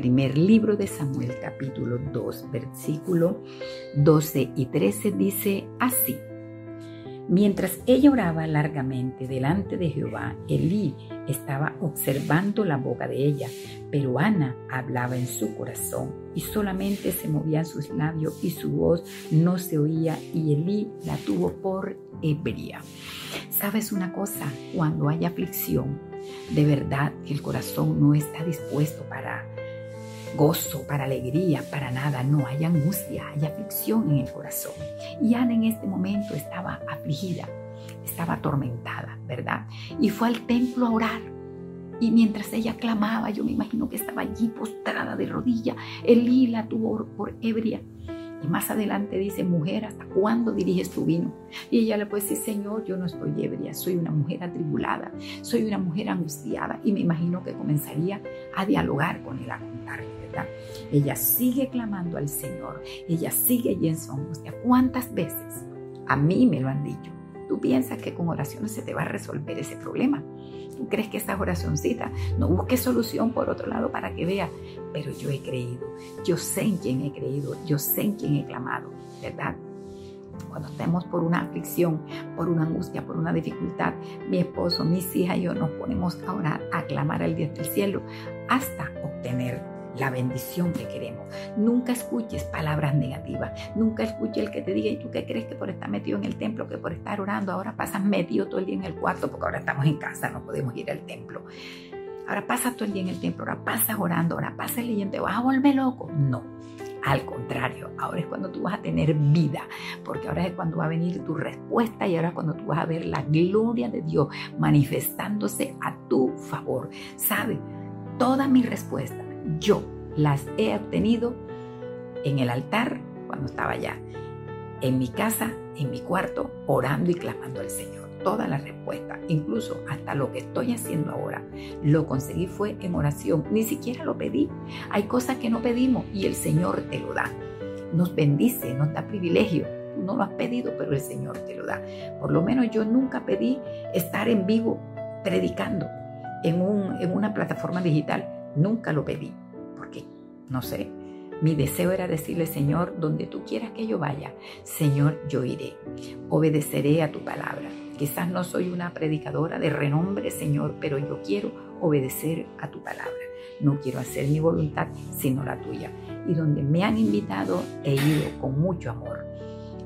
Primer libro de Samuel capítulo 2 versículo 12 y 13 dice así. Mientras ella oraba largamente delante de Jehová, Elí estaba observando la boca de ella, pero Ana hablaba en su corazón y solamente se movían sus labios y su voz no se oía y Elí la tuvo por ebria. ¿Sabes una cosa? Cuando hay aflicción, de verdad que el corazón no está dispuesto para gozo, para alegría, para nada. No, hay angustia, hay aflicción en el corazón. Y Ana en este momento estaba afligida, estaba atormentada, ¿verdad? Y fue al templo a orar. Y mientras ella clamaba, yo me imagino que estaba allí postrada de rodilla. Elí la tuvo por ebria. Y más adelante dice, mujer, ¿hasta cuándo diriges tu vino? Y ella le puede decir, Señor, yo no estoy ebria, soy una mujer atribulada, soy una mujer angustiada. Y me imagino que comenzaría a dialogar con él, a contarle ella sigue clamando al Señor, ella sigue allí en su angustia. ¿Cuántas veces? A mí me lo han dicho. Tú piensas que con oraciones se te va a resolver ese problema. Tú crees que esa oracioncita no busque solución por otro lado para que vea, pero yo he creído, yo sé en quién he creído, yo sé en quién he clamado, ¿verdad? cuando estemos por una aflicción, por una angustia, por una dificultad, mi esposo, mis hijas y yo nos ponemos a orar, a clamar al Dios del cielo hasta obtener la bendición que queremos. Nunca escuches palabras negativas. Nunca escuches el que te diga, ¿y tú qué crees que por estar metido en el templo, que por estar orando, ahora pasas metido todo el día en el cuarto, porque ahora estamos en casa, no podemos ir al templo. Ahora pasas todo el día en el templo, ahora pasas orando, ahora pasas leyendo, ¿te vas a volver loco? No. Al contrario, ahora es cuando tú vas a tener vida, porque ahora es cuando va a venir tu respuesta y ahora es cuando tú vas a ver la gloria de Dios manifestándose a tu favor. ¿Sabe? Toda mi respuesta yo las he obtenido en el altar cuando estaba allá, en mi casa, en mi cuarto, orando y clamando al Señor. Toda la respuesta, incluso hasta lo que estoy haciendo ahora, lo conseguí fue en oración. Ni siquiera lo pedí. Hay cosas que no pedimos y el Señor te lo da. Nos bendice, nos da privilegio. No lo has pedido, pero el Señor te lo da. Por lo menos yo nunca pedí estar en vivo predicando en una plataforma digital Nunca lo pedí, porque, no sé, mi deseo era decirle, Señor, donde tú quieras que yo vaya, Señor, yo iré. Obedeceré a tu palabra. Quizás no soy una predicadora de renombre, Señor, pero yo quiero obedecer a tu palabra. No quiero hacer mi voluntad, sino la tuya. Y donde me han invitado, he ido con mucho amor.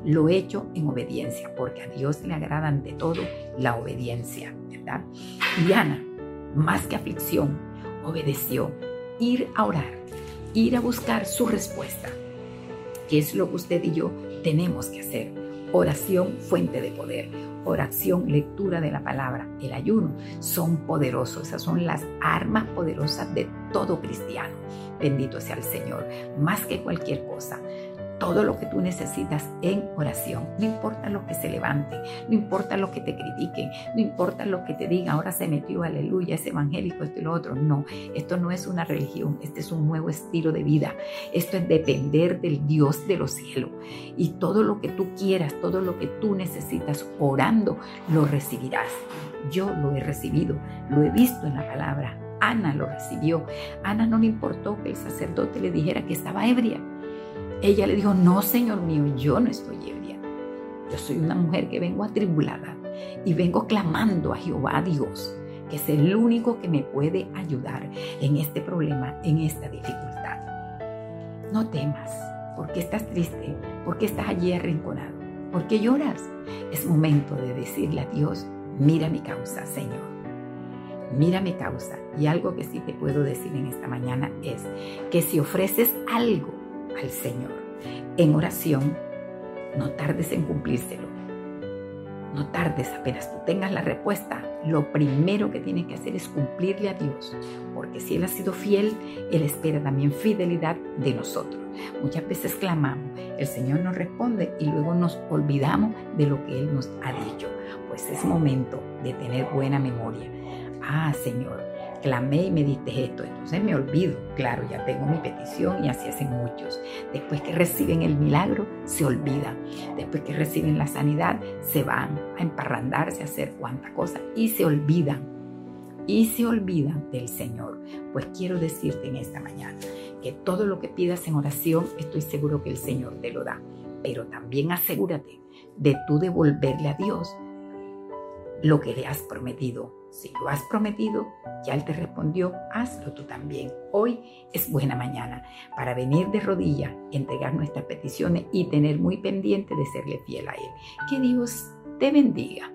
Lo he hecho en obediencia, porque a Dios le agrada ante todo la obediencia, ¿verdad? Y Ana, más que aflicción, obedeció. Ir a orar, ir a buscar su respuesta. ¿Qué es lo que usted y yo tenemos que hacer? Oración, fuente de poder. Oración, lectura de la palabra, el ayuno, son poderosos. Esas son las armas poderosas de todo cristiano. Bendito sea el Señor, más que cualquier cosa todo lo que tú necesitas en oración. No importa lo que se levante, no importa lo que te critiquen, no importa lo que te digan, ahora se metió, aleluya, es evangélico, esto y lo otro. No, esto no es una religión, este es un nuevo estilo de vida. Esto es depender del Dios de los cielos. Y todo lo que tú quieras, todo lo que tú necesitas orando, lo recibirás. Yo lo he recibido, lo he visto en la palabra. Ana lo recibió. Ana no le importó que el sacerdote le dijera que estaba ebria ella le dijo, no, Señor mío, yo no estoy ebria. Yo soy una mujer que vengo atribulada y vengo clamando a Jehová Dios, que es el único que me puede ayudar en este problema, en esta dificultad. No temas, porque estás triste, porque estás allí arrinconado, porque lloras. Es momento de decirle a Dios, mira mi causa, Señor. Mira mi causa. Y algo que sí te puedo decir en esta mañana es que si ofreces algo al Señor en oración, no tardes en cumplírselo. No tardes apenas tú tengas la respuesta. Lo primero que tienes que hacer es cumplirle a Dios, porque si Él ha sido fiel, Él espera también fidelidad de nosotros. Muchas veces clamamos, el Señor nos responde y luego nos olvidamos de lo que Él nos ha dicho. Pues es momento de tener buena memoria. Ah, Señor, clamé y me diste esto. Entonces me olvido, claro, ya tengo mi petición y así hacen muchos. Después que reciben el milagro, se olvidan. Después que reciben la sanidad, se van a emparrandarse, a hacer cuantas cosas y se olvidan. Y se olvidan del Señor. Pues quiero decirte en esta mañana porque todo lo que pidas en oración, estoy seguro que el Señor te lo da. Pero también asegúrate de tú devolverle a Dios lo que le has prometido. Si lo has prometido, ya Él te respondió, hazlo tú también. Hoy es buena mañana para venir de rodillas, entregar nuestras peticiones y tener muy pendiente de serle fiel a Él. Que Dios te bendiga.